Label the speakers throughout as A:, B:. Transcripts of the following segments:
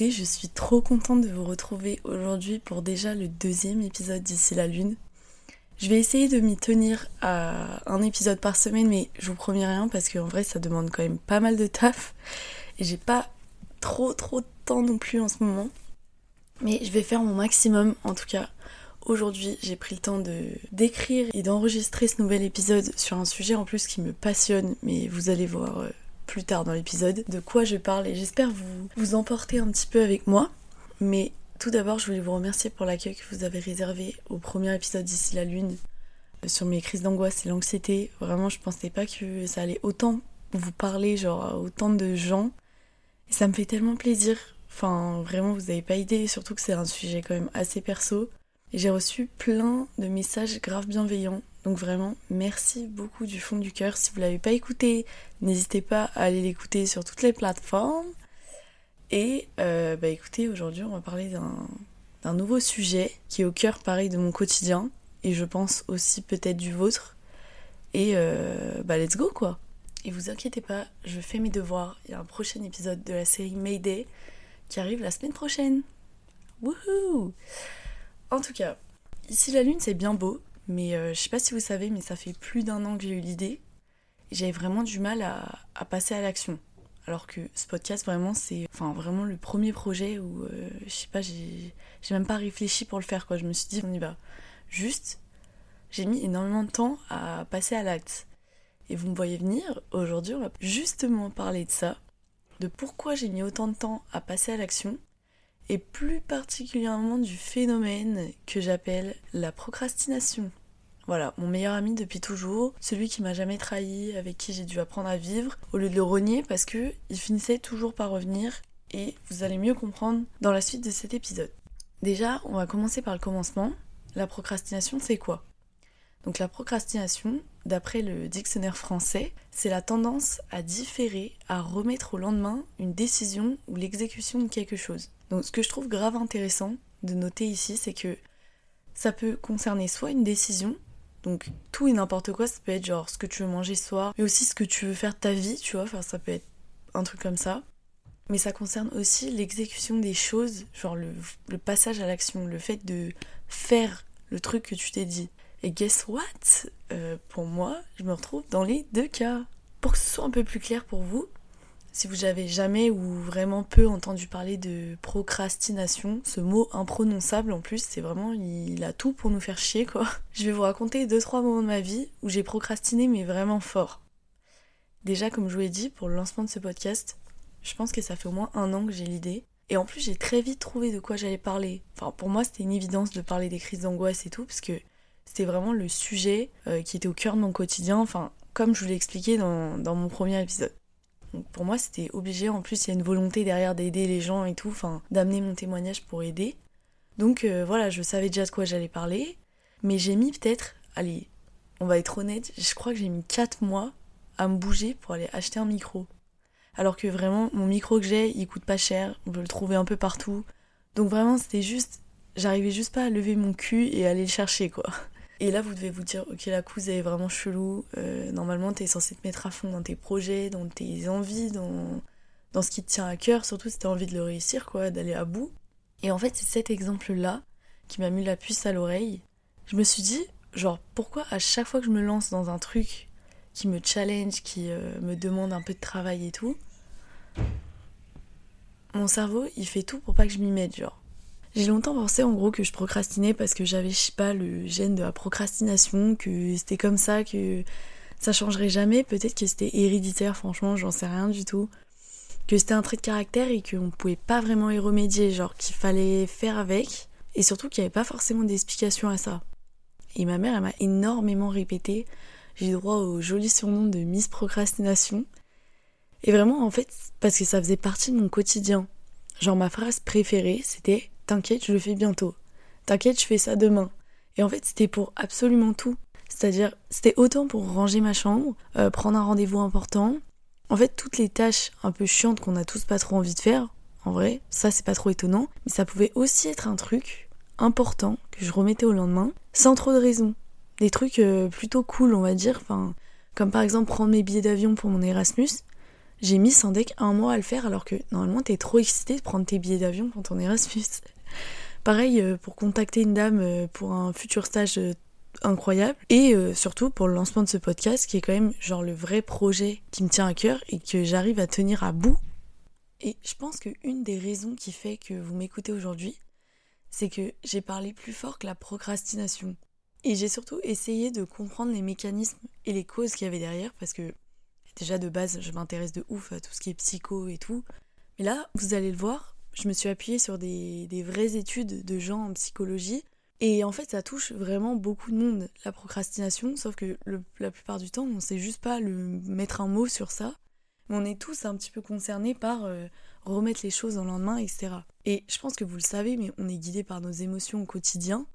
A: je suis trop contente de vous retrouver aujourd'hui pour déjà le deuxième épisode d'ici la lune. Je vais essayer de m'y tenir à un épisode par semaine, mais je vous promets rien parce qu'en vrai ça demande quand même pas mal de taf et j'ai pas trop trop de temps non plus en ce moment. Mais je vais faire mon maximum en tout cas. Aujourd'hui, j'ai pris le temps de d'écrire et d'enregistrer ce nouvel épisode sur un sujet en plus qui me passionne, mais vous allez voir euh, plus tard dans l'épisode de quoi je parle et j'espère vous vous emporter un petit peu avec moi. Mais tout d'abord, je voulais vous remercier pour l'accueil que vous avez réservé au premier épisode d'ici la lune sur mes crises d'angoisse et l'anxiété. Vraiment, je pensais pas que ça allait autant vous parler, genre autant de gens. Et ça me fait tellement plaisir. Enfin, vraiment, vous n'avez pas idée, surtout que c'est un sujet quand même assez perso. J'ai reçu plein de messages grave bienveillants. Donc vraiment, merci beaucoup du fond du cœur. Si vous l'avez pas écouté, n'hésitez pas à aller l'écouter sur toutes les plateformes. Et euh, bah écoutez, aujourd'hui on va parler d'un nouveau sujet qui est au cœur pareil de mon quotidien et je pense aussi peut-être du vôtre. Et euh, bah let's go quoi. Et vous inquiétez pas, je fais mes devoirs. Il y a un prochain épisode de la série Mayday qui arrive la semaine prochaine. Wouhou En tout cas, ici la lune c'est bien beau, mais euh, je sais pas si vous savez, mais ça fait plus d'un an que j'ai eu l'idée. J'avais vraiment du mal à, à passer à l'action. Alors que ce podcast, vraiment, c'est enfin, vraiment le premier projet où, euh, je sais pas, j'ai même pas réfléchi pour le faire, quoi. Je me suis dit, on y va. Juste, j'ai mis énormément de temps à passer à l'acte. Et vous me voyez venir, aujourd'hui, on va justement parler de ça, de pourquoi j'ai mis autant de temps à passer à l'action, et plus particulièrement du phénomène que j'appelle la procrastination. Voilà, mon meilleur ami depuis toujours, celui qui m'a jamais trahi, avec qui j'ai dû apprendre à vivre, au lieu de le renier parce que il finissait toujours par revenir et vous allez mieux comprendre dans la suite de cet épisode. Déjà, on va commencer par le commencement. La procrastination, c'est quoi? Donc la procrastination, d'après le dictionnaire français, c'est la tendance à différer, à remettre au lendemain une décision ou l'exécution de quelque chose. Donc ce que je trouve grave intéressant de noter ici, c'est que ça peut concerner soit une décision, donc tout et n'importe quoi, ça peut être genre ce que tu veux manger ce soir, mais aussi ce que tu veux faire ta vie, tu vois, enfin ça peut être un truc comme ça. Mais ça concerne aussi l'exécution des choses, genre le, passage à l'action, le fait de faire le truc que tu t'es dit. Et guess what? Euh, Pour moi, je me retrouve dans les deux cas. Pour que ce soit un peu plus clair pour vous, si vous avez jamais ou vraiment peu entendu parler de procrastination, ce mot imprononçable en plus, c'est vraiment, il a tout pour nous faire chier quoi. Je vais vous raconter deux trois moments de ma vie où j'ai procrastiné mais vraiment fort. Déjà, comme je vous l'ai dit, pour le lancement de ce podcast, je pense que ça fait au moins un an que j'ai l'idée. Et en plus, j'ai très vite trouvé de quoi j'allais parler. Enfin, pour moi, c'était une évidence de parler des crises d'angoisse et tout, parce que c'était vraiment le sujet euh, qui était au cœur de mon quotidien, enfin, comme je vous l'ai expliqué dans, dans mon premier épisode pour moi, c'était obligé. En plus, il y a une volonté derrière d'aider les gens et tout, enfin, d'amener mon témoignage pour aider. Donc euh, voilà, je savais déjà de quoi j'allais parler. Mais j'ai mis peut-être, allez, on va être honnête, je crois que j'ai mis 4 mois à me bouger pour aller acheter un micro. Alors que vraiment, mon micro que j'ai, il coûte pas cher, on peut le trouver un peu partout. Donc vraiment, c'était juste, j'arrivais juste pas à lever mon cul et aller le chercher, quoi. Et là, vous devez vous dire, ok, la couse est vraiment chelou. Euh, normalement, t'es censé te mettre à fond dans tes projets, dans tes envies, dans, dans ce qui te tient à cœur, surtout si t'as envie de le réussir, quoi, d'aller à bout. Et en fait, c'est cet exemple-là qui m'a mis la puce à l'oreille. Je me suis dit, genre, pourquoi à chaque fois que je me lance dans un truc qui me challenge, qui euh, me demande un peu de travail et tout, mon cerveau, il fait tout pour pas que je m'y mette, genre. J'ai longtemps pensé en gros que je procrastinais parce que j'avais, je sais pas, le gène de la procrastination, que c'était comme ça, que ça changerait jamais. Peut-être que c'était héréditaire, franchement, j'en sais rien du tout. Que c'était un trait de caractère et qu'on pouvait pas vraiment y remédier, genre qu'il fallait faire avec. Et surtout qu'il n'y avait pas forcément d'explication à ça. Et ma mère, elle m'a énormément répété. J'ai droit au joli surnom de Miss Procrastination. Et vraiment, en fait, parce que ça faisait partie de mon quotidien. Genre, ma phrase préférée, c'était T'inquiète, je le fais bientôt. T'inquiète, je fais ça demain. Et en fait, c'était pour absolument tout. C'est-à-dire, c'était autant pour ranger ma chambre, euh, prendre un rendez-vous important. En fait, toutes les tâches un peu chiantes qu'on a tous pas trop envie de faire, en vrai, ça c'est pas trop étonnant, mais ça pouvait aussi être un truc important que je remettais au lendemain, sans trop de raison. Des trucs euh, plutôt cool, on va dire, comme par exemple prendre mes billets d'avion pour mon Erasmus. J'ai mis sans deck un mois à le faire alors que normalement t'es trop excité de prendre tes billets d'avion quand on Erasmus. Pareil euh, pour contacter une dame euh, pour un futur stage euh, incroyable et surtout pour le lancement de ce podcast qui est quand même genre le vrai projet qui me tient à cœur et que j'arrive à tenir à bout. Et je pense qu'une des raisons qui fait que vous m'écoutez aujourd'hui, c'est que j'ai parlé plus fort que la procrastination. Et j'ai surtout essayé de comprendre les mécanismes et les causes qu'il y avait derrière parce que déjà de base je m'intéresse de ouf à tout ce qui est psycho et tout. Mais là, vous allez le voir, je me suis appuyée sur des, vraies études de gens en psychologie. Et en fait, ça touche vraiment beaucoup de monde, la procrastination, sauf que la plupart du temps, on sait juste pas le mettre un mot sur ça. Mais on est tous un petit peu concernés par euh, remettre les choses au lendemain, etc. Et je pense que vous le savez, mais on est guidé par nos émotions au quotidien.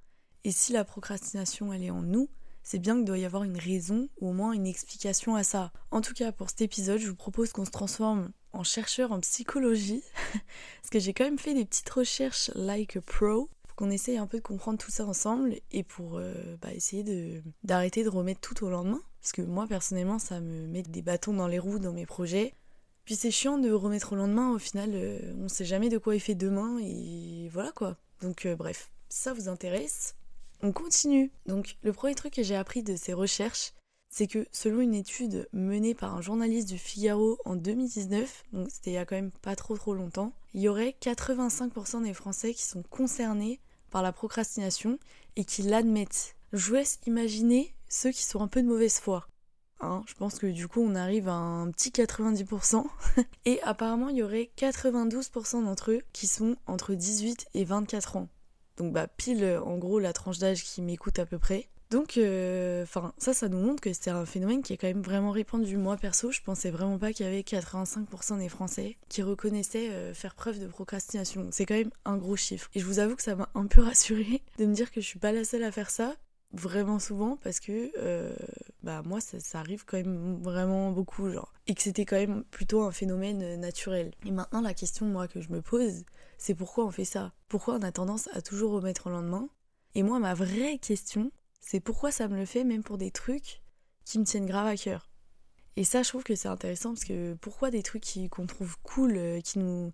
A: Et si la procrastination, elle est en nous, c'est bien qu'il doit y avoir une raison ou au moins une explication à ça. En tout cas, pour cet épisode, je vous propose qu'on se transforme en chercheur en psychologie, parce que j'ai quand même fait des petites recherches like a pro, pour qu'on essaye un peu de comprendre tout ça ensemble et pour euh, bah, essayer d'arrêter de, remettre tout au lendemain. Parce que moi, personnellement, ça me met des bâtons dans les roues dans mes projets. Puis c'est chiant de remettre au lendemain, au final, euh, on sait jamais de quoi il fait demain, et voilà quoi. Donc euh, bref, ça vous intéresse, on continue. Donc le premier truc que j'ai appris de ces recherches, c'est que selon une étude menée par un journaliste du Figaro en 2019, donc c'était il y a quand même pas trop trop longtemps, il y aurait 85% des Français qui sont concernés par la procrastination et qui l'admettent. Je vous laisse imaginer ceux qui sont un peu de mauvaise foi. Hein, je pense que du coup on arrive à un petit 90%. et apparemment il y aurait 92% d'entre eux qui sont entre 18 et 24 ans. Donc bah pile en gros la tranche d'âge qui m'écoute à peu près. Donc euh, enfin ça ça nous montre que c'est un phénomène qui est quand même vraiment répandu. Moi perso je pensais vraiment pas qu'il y avait 85% des Français qui reconnaissaient euh, faire preuve de procrastination. C'est quand même un gros chiffre. Et je vous avoue que ça m'a un peu rassurée de me dire que je suis pas la seule à faire ça vraiment souvent parce que euh, bah moi ça, arrive quand même vraiment beaucoup genre et que c'était quand même plutôt un phénomène naturel. Et maintenant la question moi que je me pose c'est pourquoi on fait ça? Pourquoi on a tendance à toujours remettre au lendemain? Et moi, ma vraie question, c'est pourquoi ça me le fait même pour des trucs qui me tiennent grave à cœur. Et ça, je trouve que c'est intéressant parce que pourquoi des trucs qu'on trouve cool, euh, qui nous,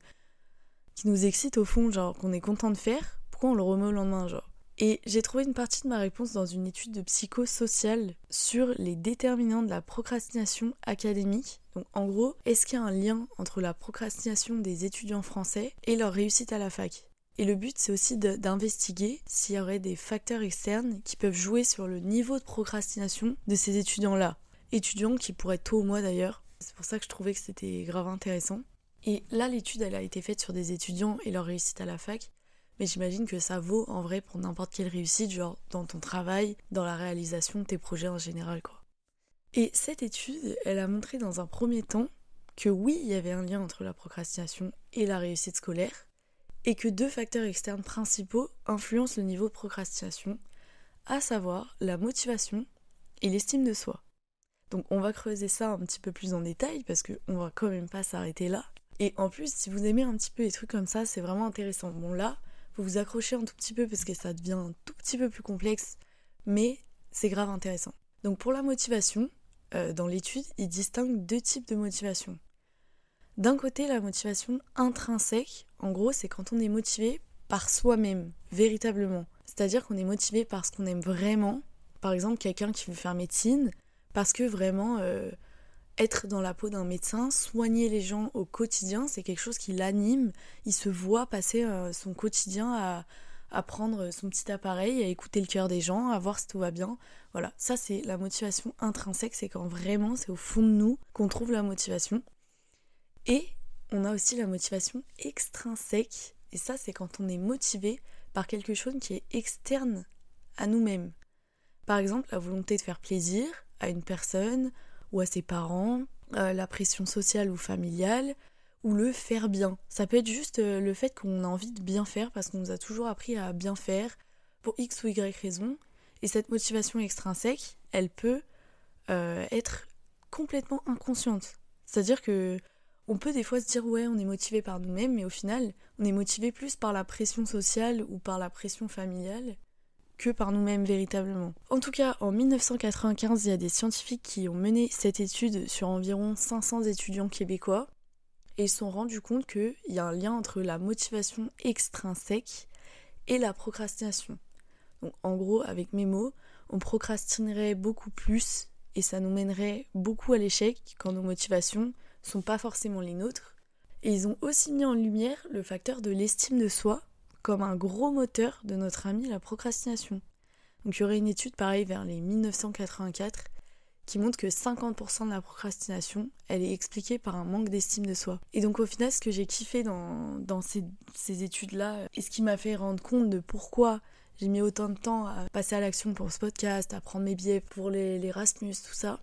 A: qui nous excitent au fond, genre qu'on est content de faire, pourquoi on le remet au lendemain, genre? Et j'ai trouvé une partie de ma réponse dans une étude de psychosocial sur les déterminants de la procrastination académique. Donc en gros, est-ce qu'il y a un lien entre la procrastination des étudiants français et leur réussite à la fac? Et le but, c'est aussi d'investiguer s'il y aurait des facteurs externes qui peuvent jouer sur le niveau de procrastination de ces étudiants-là. Étudiants qui pourraient être tôt au mois d'ailleurs. C'est pour ça que je trouvais que c'était grave intéressant. Et là, l'étude, elle a été faite sur des étudiants et leur réussite à la fac. Mais j'imagine que ça vaut en vrai pour n'importe quelle réussite, genre dans ton travail, dans la réalisation de tes projets en général, quoi. Et cette étude, elle a montré dans un premier temps que oui, il y avait un lien entre la procrastination et la réussite scolaire, et que deux facteurs externes principaux influencent le niveau de procrastination, à savoir la motivation et l'estime de soi. Donc on va creuser ça un petit peu plus en détail parce qu'on va quand même pas s'arrêter là. Et en plus, si vous aimez un petit peu les trucs comme ça, c'est vraiment intéressant. Bon là, faut vous accrocher un tout petit peu parce que ça devient un tout petit peu plus complexe, mais c'est grave intéressant. Donc pour la motivation, euh, dans l'étude, il distingue deux types de motivation. D'un côté, la motivation intrinsèque, en gros, c'est quand on est motivé par soi-même, véritablement. C'est-à-dire qu'on est motivé par ce qu'on aime vraiment. Par exemple, quelqu'un qui veut faire médecine, parce que vraiment, euh, être dans la peau d'un médecin, soigner les gens au quotidien, c'est quelque chose qui l'anime. Il se voit passer euh, son quotidien à, à, prendre son petit appareil, à écouter le cœur des gens, à voir si tout va bien. Voilà, ça c'est la motivation intrinsèque, c'est quand vraiment c'est au fond de nous qu'on trouve la motivation. Et on a aussi la motivation extrinsèque, et ça c'est quand on est motivé par quelque chose qui est externe à nous-mêmes. Par exemple, la volonté de faire plaisir à une personne, ou à ses parents, euh, la pression sociale ou familiale, ou le faire bien. Ça peut être juste euh, le fait qu'on a envie de bien faire parce qu'on nous a toujours appris à bien faire pour X ou Y raison. Et cette motivation extrinsèque, elle peut euh, être complètement inconsciente. C'est-à-dire que on peut des fois se dire ouais on est motivé par nous-mêmes, mais au final on est motivé plus par la pression sociale ou par la pression familiale que par nous-mêmes véritablement. En tout cas, en 1995, il y a des scientifiques qui ont mené cette étude sur environ 500 étudiants québécois et ils se sont rendus compte qu'il y a un lien entre la motivation extrinsèque et la procrastination. Donc en gros, avec mes mots, on procrastinerait beaucoup plus et ça nous mènerait beaucoup à l'échec quand nos motivations sont pas forcément les nôtres. Et ils ont aussi mis en lumière le facteur de l'estime de soi comme un gros moteur de notre ami la procrastination. Donc il y aurait une étude pareille vers les 1984 qui montre que 50% de la procrastination, elle est expliquée par un manque d'estime de soi. Et donc au final, ce que j'ai kiffé dans, dans ces, ces études-là, et ce qui m'a fait rendre compte de pourquoi j'ai mis autant de temps à passer à l'action pour ce podcast, à prendre mes billets pour les, les Rasmus, tout ça,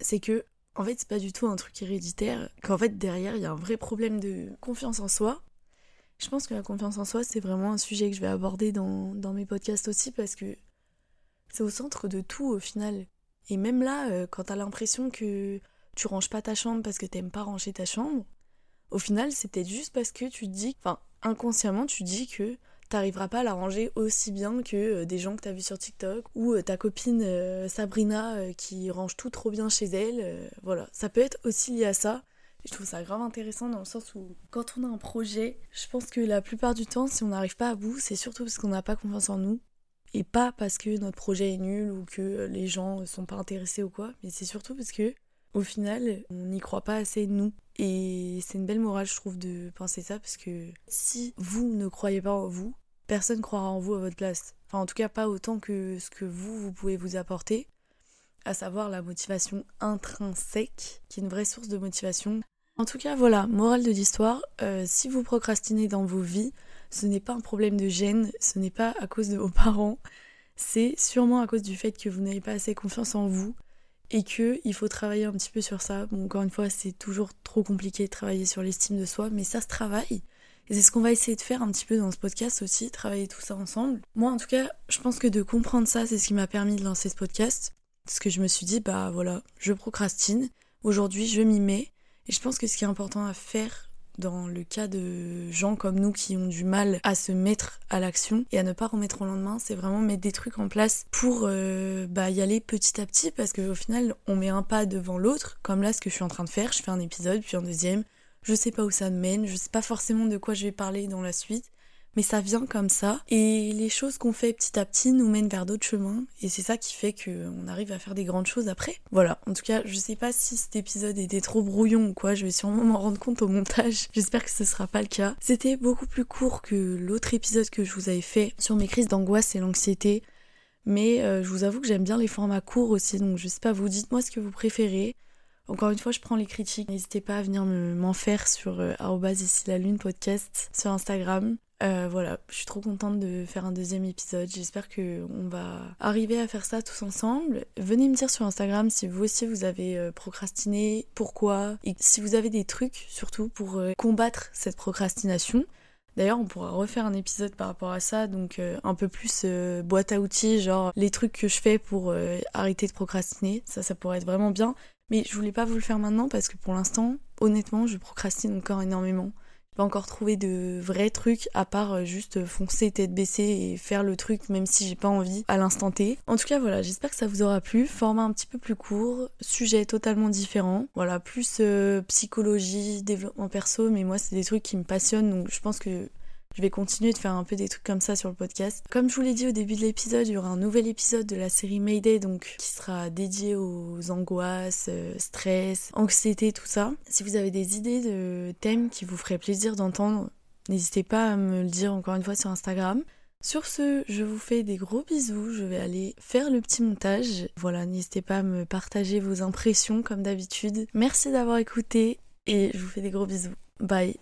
A: c'est que en fait c'est pas du tout un truc héréditaire, qu'en fait derrière il y a un vrai problème de confiance en soi. Je pense que la confiance en soi c'est vraiment un sujet que je vais aborder dans, dans mes podcasts aussi parce que c'est au centre de tout au final. Et même là, euh, quand t'as l'impression que tu ranges pas ta chambre parce que t'aimes pas ranger ta chambre, au final, c'est peut-être juste parce que tu te dis, enfin, inconsciemment, tu dis que t'arriveras pas à la ranger aussi bien que euh, des gens que t'as vu sur TikTok ou euh, ta copine Sabrina qui range tout trop bien chez elle. voilà, ça peut être aussi lié à ça. Je trouve ça grave intéressant dans le sens où quand on a un projet, je pense que la plupart du temps, si on n'arrive pas à bout, c'est surtout parce qu'on n'a pas confiance en nous. Et pas parce que notre projet est nul ou que les gens sont pas intéressés ou quoi, mais c'est surtout parce que au final, on n'y croit pas assez nous. Et c'est une belle morale, je trouve, de penser ça, parce que si vous ne croyez pas en vous, personne croira en vous à votre place. Enfin, en tout cas, pas autant que ce que vous, vous pouvez vous apporter, à savoir la motivation intrinsèque, qui est une vraie source de motivation. En tout cas, voilà, morale de l'histoire, euh, si vous procrastinez dans vos vies, ce n'est pas un problème de gêne, ce n'est pas à cause de vos parents, c'est sûrement à cause du fait que vous n'avez pas assez confiance en vous et que il faut travailler un petit peu sur ça. Bon, encore une fois, c'est toujours trop compliqué de travailler sur l'estime de soi, mais ça se travaille. Et c'est ce qu'on va essayer de faire un petit peu dans ce podcast aussi, travailler tout ça ensemble. Moi, en tout cas, je pense que de comprendre ça, c'est ce qui m'a permis de lancer ce podcast. Parce que je me suis dit, bah voilà, je procrastine. Aujourd'hui, je m'y mets. Et je pense que ce qui est important à faire dans le cas de gens comme nous qui ont du mal à se mettre à l'action et à ne pas remettre au lendemain, c'est vraiment mettre des trucs en place pour euh, bah, y aller petit à petit parce qu'au final on met un pas devant l'autre, comme là ce que je suis en train de faire, je fais un épisode puis un deuxième, je sais pas où ça mène, je sais pas forcément de quoi je vais parler dans la suite, mais ça vient comme ça. Et les choses qu'on fait petit à petit nous mènent vers d'autres chemins. Et c'est ça qui fait qu'on arrive à faire des grandes choses après. Voilà. En tout cas, je sais pas si cet épisode était trop brouillon ou quoi. Je vais sûrement m'en rendre compte au montage. J'espère que ce sera pas le cas. C'était beaucoup plus court que l'autre épisode que je vous avais fait sur mes crises d'angoisse et l'anxiété. Mais euh, je vous avoue que j'aime bien les formats courts aussi. Donc je sais pas, vous dites-moi ce que vous préférez. Encore une fois, je prends les critiques. N'hésitez pas à venir m'en faire sur euh, ici la lune podcast sur Instagram. Euh, voilà, je suis trop contente de faire un deuxième épisode. J'espère que on va arriver à faire ça tous ensemble. Venez me dire sur Instagram si vous aussi vous avez euh, procrastiné, pourquoi, et si vous avez des trucs surtout pour euh, combattre cette procrastination. D'ailleurs, on pourra refaire un épisode par rapport à ça, donc un peu plus boîte à outils, genre les trucs que je fais pour arrêter de procrastiner. Ça, ça pourrait être vraiment bien. Mais je voulais pas vous le faire maintenant parce que pour l'instant, honnêtement, je procrastine encore énormément pas encore trouvé de vrais trucs à part euh, juste foncer tête baissée et faire le truc même si j'ai pas envie à l'instant T. En tout cas voilà, j'espère que ça vous aura plu. Format un petit peu plus court, sujet totalement différent. Voilà, plus euh, psychologie, développement perso, mais moi c'est des trucs qui me passionnent donc je pense que je vais continuer de faire un peu des trucs comme ça sur le podcast. Comme je vous l'ai dit au début de l'épisode, il y aura un nouvel épisode de la série Mayday donc qui sera dédié aux angoisses, euh, stress, anxiété, tout ça. Si vous avez des idées de thèmes qui vous feraient plaisir d'entendre, n'hésitez pas à me le dire encore une fois sur Instagram. Sur ce, je vous fais des gros bisous, je vais aller faire le petit montage. Voilà, n'hésitez pas à me partager vos impressions comme d'habitude. Merci d'avoir écouté et je vous fais des gros bisous. Bye.